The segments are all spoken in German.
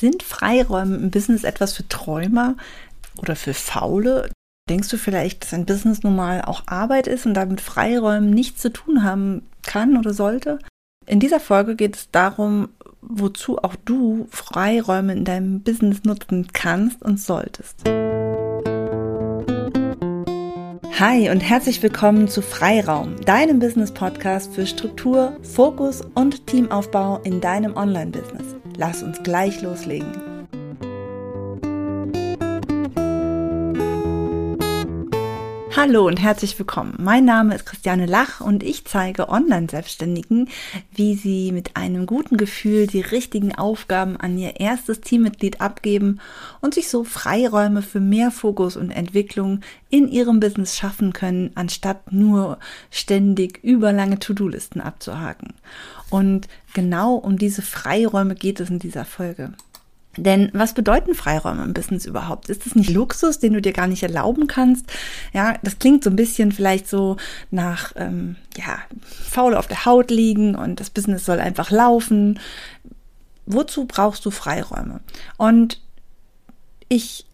Sind Freiräume im Business etwas für Träumer oder für Faule? Denkst du vielleicht, dass ein Business nun mal auch Arbeit ist und damit Freiräumen nichts zu tun haben kann oder sollte? In dieser Folge geht es darum, wozu auch du Freiräume in deinem Business nutzen kannst und solltest. Hi und herzlich willkommen zu Freiraum, deinem Business-Podcast für Struktur, Fokus und Teamaufbau in deinem Online-Business. Lass uns gleich loslegen. Hallo und herzlich willkommen. Mein Name ist Christiane Lach und ich zeige Online-Selbstständigen, wie sie mit einem guten Gefühl die richtigen Aufgaben an ihr erstes Teammitglied abgeben und sich so Freiräume für mehr Fokus und Entwicklung in ihrem Business schaffen können, anstatt nur ständig überlange To-Do-Listen abzuhaken. Und genau um diese Freiräume geht es in dieser Folge. Denn was bedeuten Freiräume im Business überhaupt? Ist das nicht Luxus, den du dir gar nicht erlauben kannst? Ja, das klingt so ein bisschen vielleicht so nach, ähm, ja, faul auf der Haut liegen und das Business soll einfach laufen. Wozu brauchst du Freiräume? Und ich,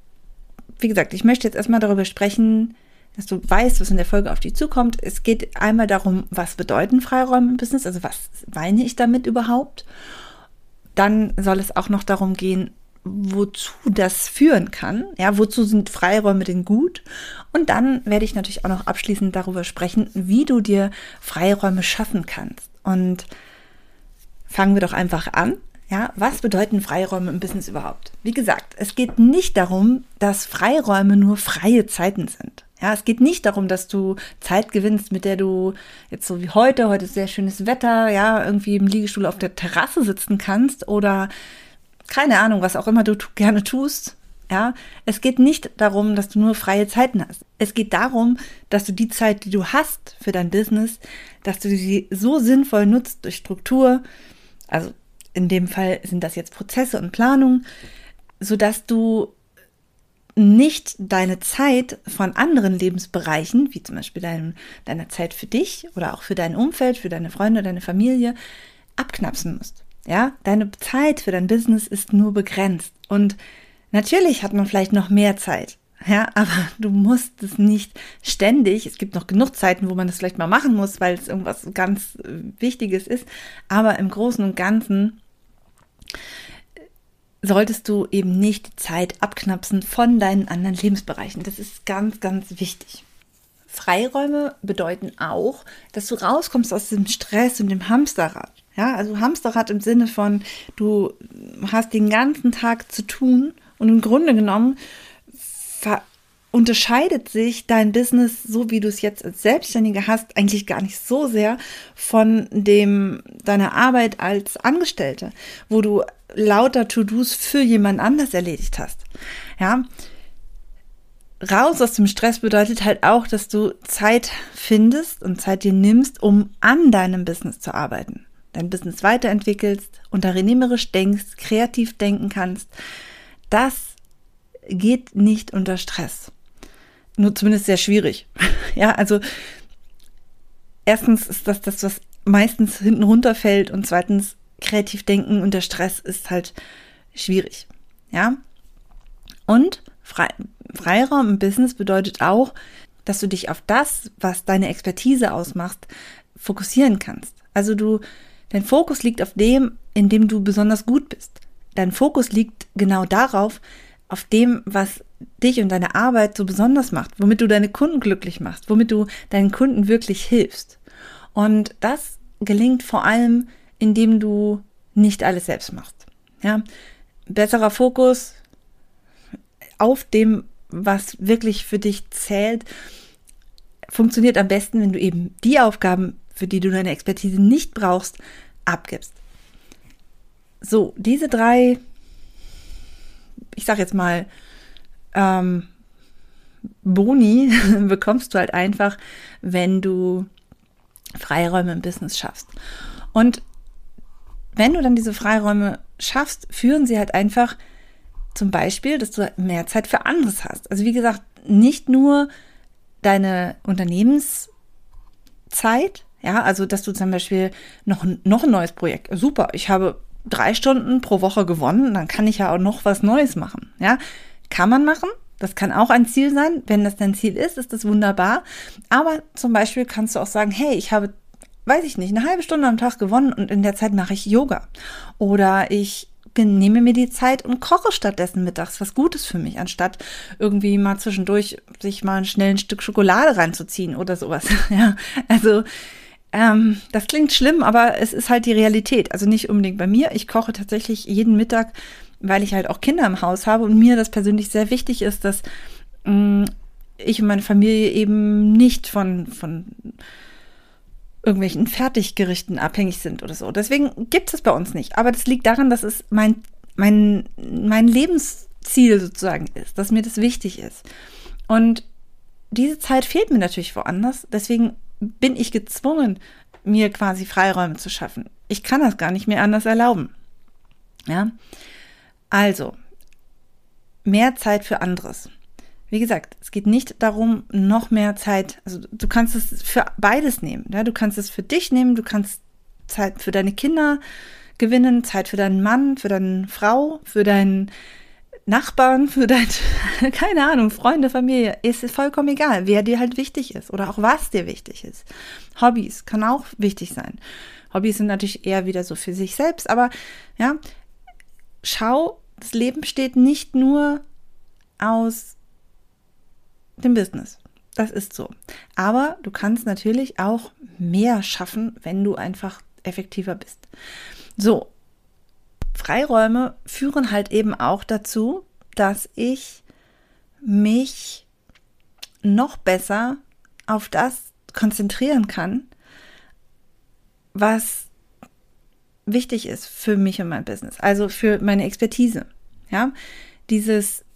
wie gesagt, ich möchte jetzt erstmal darüber sprechen, dass du weißt, was in der Folge auf dich zukommt. Es geht einmal darum, was bedeuten Freiräume im Business? Also was meine ich damit überhaupt? dann soll es auch noch darum gehen, wozu das führen kann. Ja, wozu sind Freiräume denn gut? Und dann werde ich natürlich auch noch abschließend darüber sprechen, wie du dir Freiräume schaffen kannst. Und fangen wir doch einfach an. Ja, was bedeuten Freiräume im Business überhaupt? Wie gesagt, es geht nicht darum, dass Freiräume nur freie Zeiten sind. Ja, es geht nicht darum, dass du Zeit gewinnst, mit der du jetzt so wie heute, heute ist sehr schönes Wetter, ja, irgendwie im Liegestuhl auf der Terrasse sitzen kannst oder keine Ahnung, was auch immer du gerne tust. Ja, es geht nicht darum, dass du nur freie Zeiten hast. Es geht darum, dass du die Zeit, die du hast für dein Business, dass du sie so sinnvoll nutzt durch Struktur. Also in dem Fall sind das jetzt Prozesse und Planung, so dass du nicht deine Zeit von anderen Lebensbereichen, wie zum Beispiel dein, deiner Zeit für dich oder auch für dein Umfeld, für deine Freunde, deine Familie, abknapsen musst. Ja, deine Zeit für dein Business ist nur begrenzt. Und natürlich hat man vielleicht noch mehr Zeit. Ja, aber du musst es nicht ständig. Es gibt noch genug Zeiten, wo man das vielleicht mal machen muss, weil es irgendwas ganz äh, Wichtiges ist. Aber im Großen und Ganzen solltest du eben nicht die Zeit abknapsen von deinen anderen Lebensbereichen. Das ist ganz, ganz wichtig. Freiräume bedeuten auch, dass du rauskommst aus dem Stress und dem Hamsterrad. Ja, also Hamsterrad im Sinne von, du hast den ganzen Tag zu tun und im Grunde genommen unterscheidet sich dein Business, so wie du es jetzt als Selbstständiger hast, eigentlich gar nicht so sehr von dem deiner Arbeit als Angestellte, wo du lauter To-Dos für jemand anders erledigt hast. Ja. Raus aus dem Stress bedeutet halt auch, dass du Zeit findest und Zeit dir nimmst, um an deinem Business zu arbeiten. Dein Business weiterentwickelst, unternehmerisch denkst, kreativ denken kannst. Das geht nicht unter Stress nur zumindest sehr schwierig. ja, also erstens ist das das, was meistens hinten runterfällt und zweitens kreativ denken und der Stress ist halt schwierig. Ja. Und Fre Freiraum im Business bedeutet auch, dass du dich auf das, was deine Expertise ausmacht, fokussieren kannst. Also du, dein Fokus liegt auf dem, in dem du besonders gut bist. Dein Fokus liegt genau darauf, auf dem, was dich und deine Arbeit so besonders macht, womit du deine Kunden glücklich machst, womit du deinen Kunden wirklich hilfst. Und das gelingt vor allem, indem du nicht alles selbst machst. Ja, besserer Fokus auf dem, was wirklich für dich zählt, funktioniert am besten, wenn du eben die Aufgaben, für die du deine Expertise nicht brauchst, abgibst. So, diese drei ich sag jetzt mal, ähm, Boni bekommst du halt einfach, wenn du Freiräume im Business schaffst. Und wenn du dann diese Freiräume schaffst, führen sie halt einfach zum Beispiel, dass du mehr Zeit für anderes hast. Also wie gesagt, nicht nur deine Unternehmenszeit, ja, also dass du zum Beispiel noch, noch ein neues Projekt, super, ich habe drei Stunden pro Woche gewonnen, dann kann ich ja auch noch was Neues machen. Ja, kann man machen. Das kann auch ein Ziel sein. Wenn das dein Ziel ist, ist das wunderbar. Aber zum Beispiel kannst du auch sagen, hey, ich habe, weiß ich nicht, eine halbe Stunde am Tag gewonnen und in der Zeit mache ich Yoga. Oder ich nehme mir die Zeit und koche stattdessen mittags was Gutes für mich, anstatt irgendwie mal zwischendurch sich mal schnell ein Stück Schokolade reinzuziehen oder sowas. Ja, also ähm, das klingt schlimm, aber es ist halt die Realität. Also nicht unbedingt bei mir. Ich koche tatsächlich jeden Mittag, weil ich halt auch Kinder im Haus habe und mir das persönlich sehr wichtig ist, dass mh, mm, ich und meine Familie eben nicht von, von irgendwelchen Fertiggerichten abhängig sind oder so. Deswegen gibt es bei uns nicht. Aber das liegt daran, dass es mein, mein, mein Lebensziel sozusagen ist, dass mir das wichtig ist. Und diese Zeit fehlt mir natürlich woanders. Deswegen bin ich gezwungen, mir quasi Freiräume zu schaffen. Ich kann das gar nicht mehr anders erlauben. Ja. Also, mehr Zeit für anderes. Wie gesagt, es geht nicht darum, noch mehr Zeit, also du kannst es für beides nehmen. Ja? Du kannst es für dich nehmen, du kannst Zeit für deine Kinder gewinnen, Zeit für deinen Mann, für deine Frau, für deinen Nachbarn, für dein, keine Ahnung, Freunde, Familie. ist vollkommen egal, wer dir halt wichtig ist oder auch was dir wichtig ist. Hobbys kann auch wichtig sein. Hobbys sind natürlich eher wieder so für sich selbst, aber ja, schau, das Leben besteht nicht nur aus dem Business. Das ist so. Aber du kannst natürlich auch mehr schaffen, wenn du einfach effektiver bist. So, Freiräume führen halt eben auch dazu, dass ich mich noch besser auf das konzentrieren kann, was wichtig ist für mich und mein Business, also für meine Expertise. Ja, dieses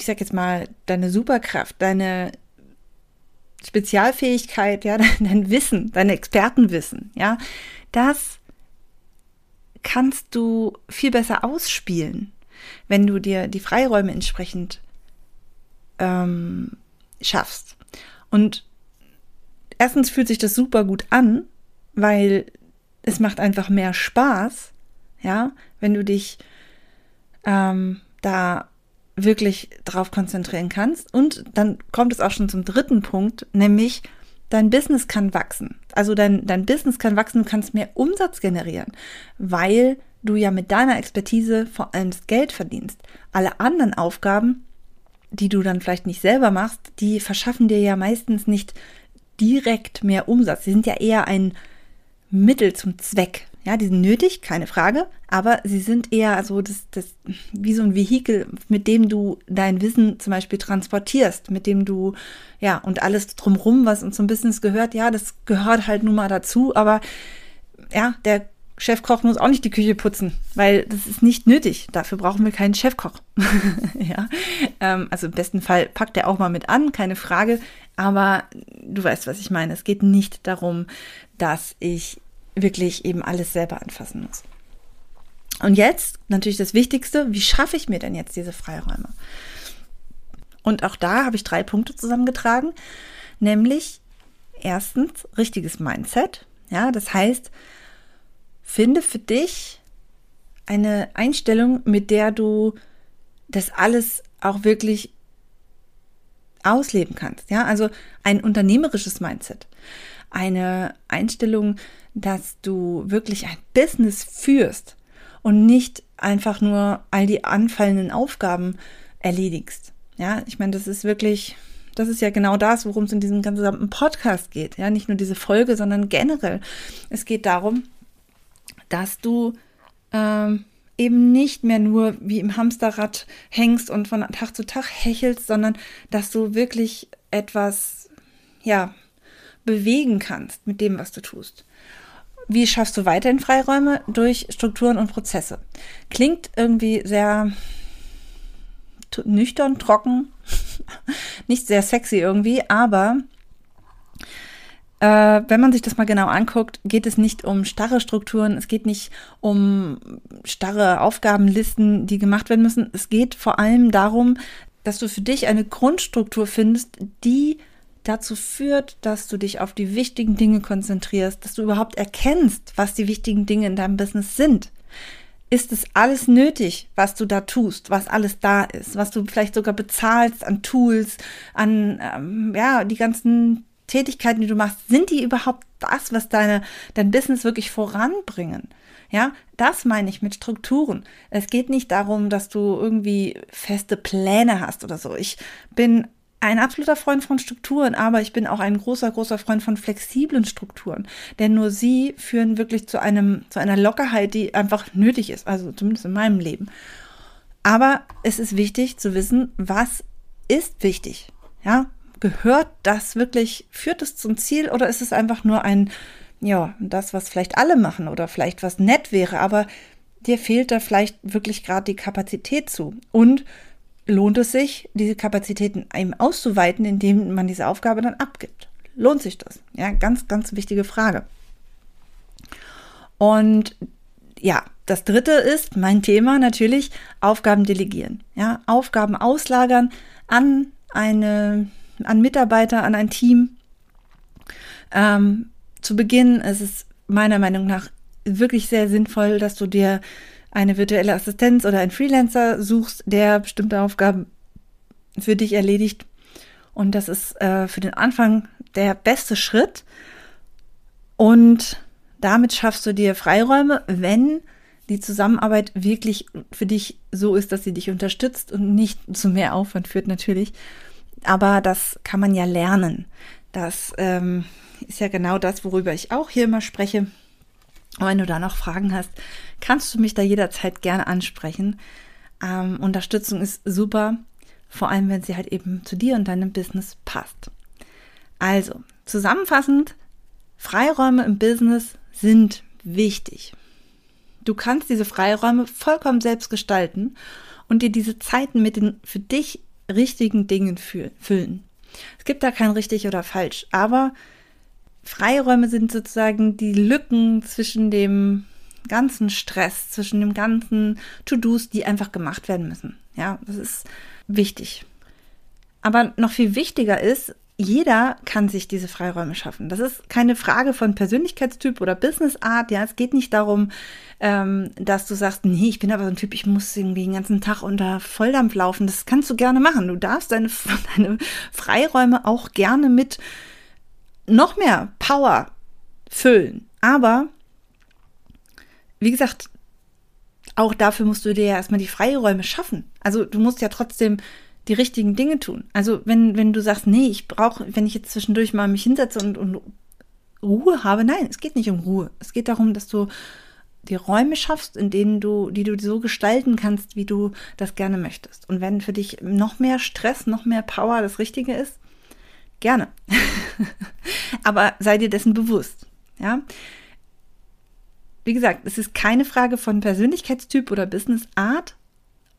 ich sag jetzt mal, deine Superkraft, deine Spezialfähigkeit, ja, dein Wissen, dein Expertenwissen, ja, das kannst du viel besser ausspielen, wenn du dir die Freiräume entsprechend ähm, schaffst. Und erstens fühlt sich das super gut an, weil es macht einfach mehr Spaß, ja, wenn du dich ähm, da wirklich drauf konzentrieren kannst. Und dann kommt es auch schon zum dritten Punkt, nämlich dein Business kann wachsen. Also dein, dein Business kann wachsen, du kannst mehr Umsatz generieren, weil du ja mit deiner Expertise vor allem das Geld verdienst. Alle anderen Aufgaben, die du dann vielleicht nicht selber machst, die verschaffen dir ja meistens nicht direkt mehr Umsatz. Sie sind ja eher ein Mittel zum Zweck. Ja, die sind nötig, keine Frage, aber sie sind eher so das, das, wie so ein Vehikel, mit dem du dein Wissen zum Beispiel transportierst, mit dem du, ja, und alles drumrum, was uns zum Business gehört, ja, das gehört halt nun mal dazu, aber ja, der Chefkoch muss auch nicht die Küche putzen, weil das ist nicht nötig. Dafür brauchen wir keinen Chefkoch. ja, ähm, also im besten Fall packt er auch mal mit an, keine Frage. Aber du weißt, was ich meine. Es geht nicht darum, dass ich wirklich eben alles selber anfassen muss. Und jetzt natürlich das Wichtigste, wie schaffe ich mir denn jetzt diese Freiräume? Und auch da habe ich drei Punkte zusammengetragen, nämlich erstens richtiges Mindset. Ja, das heißt, finde für dich eine Einstellung, mit der du das alles auch wirklich ausleben kannst. Ja, also ein unternehmerisches Mindset, eine Einstellung, dass du wirklich ein Business führst und nicht einfach nur all die anfallenden Aufgaben erledigst. Ja, ich meine, das ist wirklich, das ist ja genau das, worum es in diesem gesamten Podcast geht. Ja, nicht nur diese Folge, sondern generell. Es geht darum, dass du ähm, eben nicht mehr nur wie im Hamsterrad hängst und von Tag zu Tag hechelst, sondern dass du wirklich etwas, ja, bewegen kannst mit dem, was du tust. Wie schaffst du weiterhin Freiräume? Durch Strukturen und Prozesse. Klingt irgendwie sehr nüchtern, trocken, nicht sehr sexy irgendwie, aber äh, wenn man sich das mal genau anguckt, geht es nicht um starre Strukturen, es geht nicht um starre Aufgabenlisten, die gemacht werden müssen. Es geht vor allem darum, dass du für dich eine Grundstruktur findest, die dazu führt, dass du dich auf die wichtigen Dinge konzentrierst, dass du überhaupt erkennst, was die wichtigen Dinge in deinem Business sind. ist es alles nötig, was du da tust, was alles da ist, was du vielleicht sogar bezahlst an Tools, an ähm, ja die ganzen Tätigkeiten, die du machst, sind die überhaupt das, was deine dein Business wirklich voranbringen? Ja, das meine ich mit Strukturen. Es geht nicht darum, dass du irgendwie feste Pläne hast oder so. Ich bin ein absoluter Freund von Strukturen, aber ich bin auch ein großer, großer Freund von flexiblen Strukturen. Denn nur sie führen wirklich zu einem, zu einer Lockerheit, die einfach nötig ist. Also zumindest in meinem Leben. Aber es ist wichtig zu wissen, was ist wichtig. Ja, gehört das wirklich, führt es zum Ziel oder ist es einfach nur ein, ja, das, was vielleicht alle machen oder vielleicht was nett wäre, aber dir fehlt da vielleicht wirklich gerade die Kapazität zu. Und lohnt es sich, diese Kapazitäten eben auszuweiten, indem man diese Aufgabe dann abgibt? Lohnt sich das? Ja, ganz, ganz wichtige Frage. Und ja, das dritte ist mein Thema natürlich Aufgaben delegieren. Ja, Aufgaben auslagern an eine, an Mitarbeiter, an ein Team. Ähm, zu Beginn ist es meiner Meinung nach wirklich sehr sinnvoll, dass du dir eine virtuelle Assistenz oder einen Freelancer suchst, der bestimmte Aufgaben für dich erledigt. Und das ist äh, für den Anfang der beste Schritt. Und damit schaffst du dir Freiräume, wenn die Zusammenarbeit wirklich für dich so ist, dass sie dich unterstützt und nicht zu mehr Aufwand führt natürlich. Aber das kann man ja lernen. Das ähm, ist ja genau das, worüber ich auch hier immer spreche. Und wenn du da noch Fragen hast, kannst du mich da jederzeit gerne ansprechen. Ähm, Unterstützung ist super, vor allem wenn sie halt eben zu dir und deinem Business passt. Also, zusammenfassend, Freiräume im Business sind wichtig. Du kannst diese Freiräume vollkommen selbst gestalten und dir diese Zeiten mit den für dich richtigen Dingen füllen. Es gibt da kein richtig oder falsch, aber Freiräume sind sozusagen die Lücken zwischen dem ganzen Stress, zwischen dem ganzen To-Dos, die einfach gemacht werden müssen. Ja, das ist wichtig. Aber noch viel wichtiger ist, jeder kann sich diese Freiräume schaffen. Das ist keine Frage von Persönlichkeitstyp oder Businessart. Ja, es geht nicht darum, ähm, dass du sagst, nee, ich bin aber so ein Typ, ich muss irgendwie den ganzen Tag unter Volldampf laufen. Das kannst du gerne machen. Du darfst deine, deine Freiräume auch gerne mit noch mehr Power füllen. Aber, wie gesagt, auch dafür musst du dir ja erstmal die Freiräume schaffen. Also du musst ja trotzdem die richtigen Dinge tun. Also wenn, wenn du sagst, nee, ich brauche, wenn ich jetzt zwischendurch mal mich hinsetze und, und Ruhe habe, nein, es geht nicht um Ruhe. Es geht darum, dass du die Räume schaffst, in denen du, die du so gestalten kannst, wie du das gerne möchtest. Und wenn für dich noch mehr Stress, noch mehr Power das Richtige ist, gerne. Aber sei dir dessen bewusst. Ja. Wie gesagt, es ist keine Frage von Persönlichkeitstyp oder Businessart,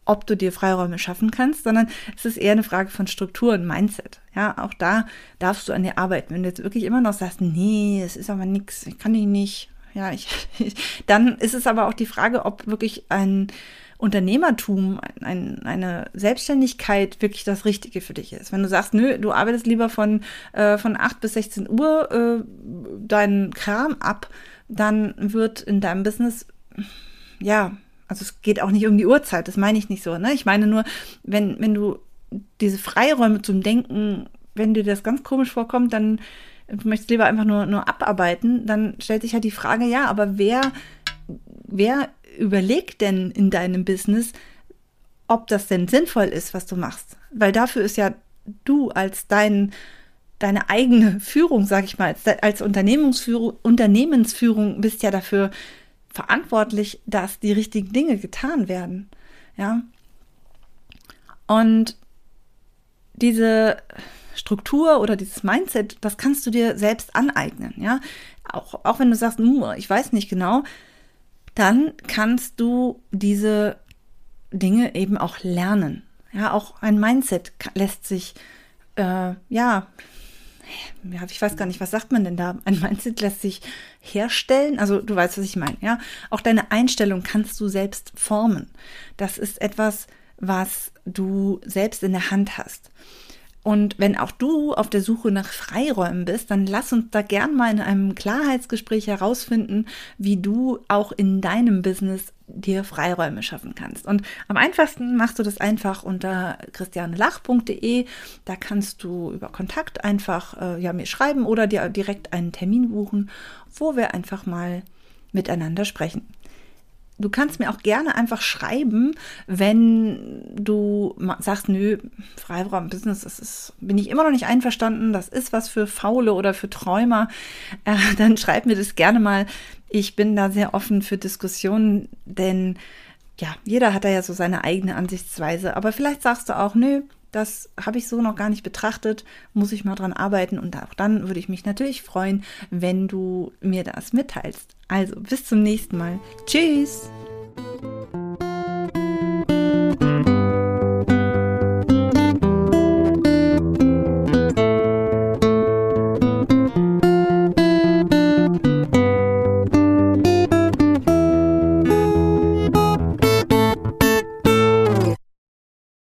ob du dir Freiräume schaffen kannst, sondern es ist eher eine Frage von Struktur und Mindset. Ja, auch da darfst du an dir arbeiten. Wenn du jetzt wirklich immer noch sagst, nee, es ist aber nichts, ich kann die nicht. Ja, ich, ich, dann ist es aber auch die Frage, ob wirklich ein Unternehmertum, ein, eine Selbstständigkeit wirklich das Richtige für dich ist. Wenn du sagst, nö, du arbeitest lieber von, äh, von 8 bis 16 Uhr äh, deinen Kram ab, dann wird in deinem Business, ja, also es geht auch nicht um die Uhrzeit, das meine ich nicht so. Ne? Ich meine nur, wenn, wenn du diese Freiräume zum Denken, wenn dir das ganz komisch vorkommt, dann du möchtest lieber einfach nur, nur abarbeiten, dann stellt sich halt die Frage, ja, aber wer, wer überleg denn in deinem Business, ob das denn sinnvoll ist, was du machst. Weil dafür ist ja du als dein, deine eigene Führung, sag ich mal, als, Unternehmensführung, Unternehmensführung bist ja dafür verantwortlich, dass die richtigen Dinge getan werden. Ja. Und diese Struktur oder dieses Mindset, das kannst du dir selbst aneignen, ja. Auch, auch wenn du sagst, ich weiß nicht genau, dann kannst du diese Dinge eben auch lernen. Ja, auch ein Mindset lässt sich, äh, ja, ja, ich weiß gar nicht, was sagt man denn da? Ein Mindset lässt sich herstellen. Also du weißt, was ich meine, ja. Auch deine Einstellung kannst du selbst formen. Das ist etwas, was du selbst in der Hand hast. Und wenn auch du auf der Suche nach Freiräumen bist, dann lass uns da gern mal in einem Klarheitsgespräch herausfinden, wie du auch in deinem Business dir Freiräume schaffen kannst. Und am einfachsten machst du das einfach unter christianelach.de. Da kannst du über Kontakt einfach äh, ja, mir schreiben oder dir direkt einen Termin buchen, wo wir einfach mal miteinander sprechen. Du kannst mir auch gerne einfach schreiben, wenn du sagst, nö, Freiraum-Business, das ist, bin ich immer noch nicht einverstanden, das ist was für Faule oder für Träumer, äh, dann schreib mir das gerne mal. Ich bin da sehr offen für Diskussionen, denn ja, jeder hat da ja so seine eigene Ansichtsweise. Aber vielleicht sagst du auch, nö, das habe ich so noch gar nicht betrachtet, muss ich mal dran arbeiten und auch dann würde ich mich natürlich freuen, wenn du mir das mitteilst. Also bis zum nächsten Mal. Tschüss!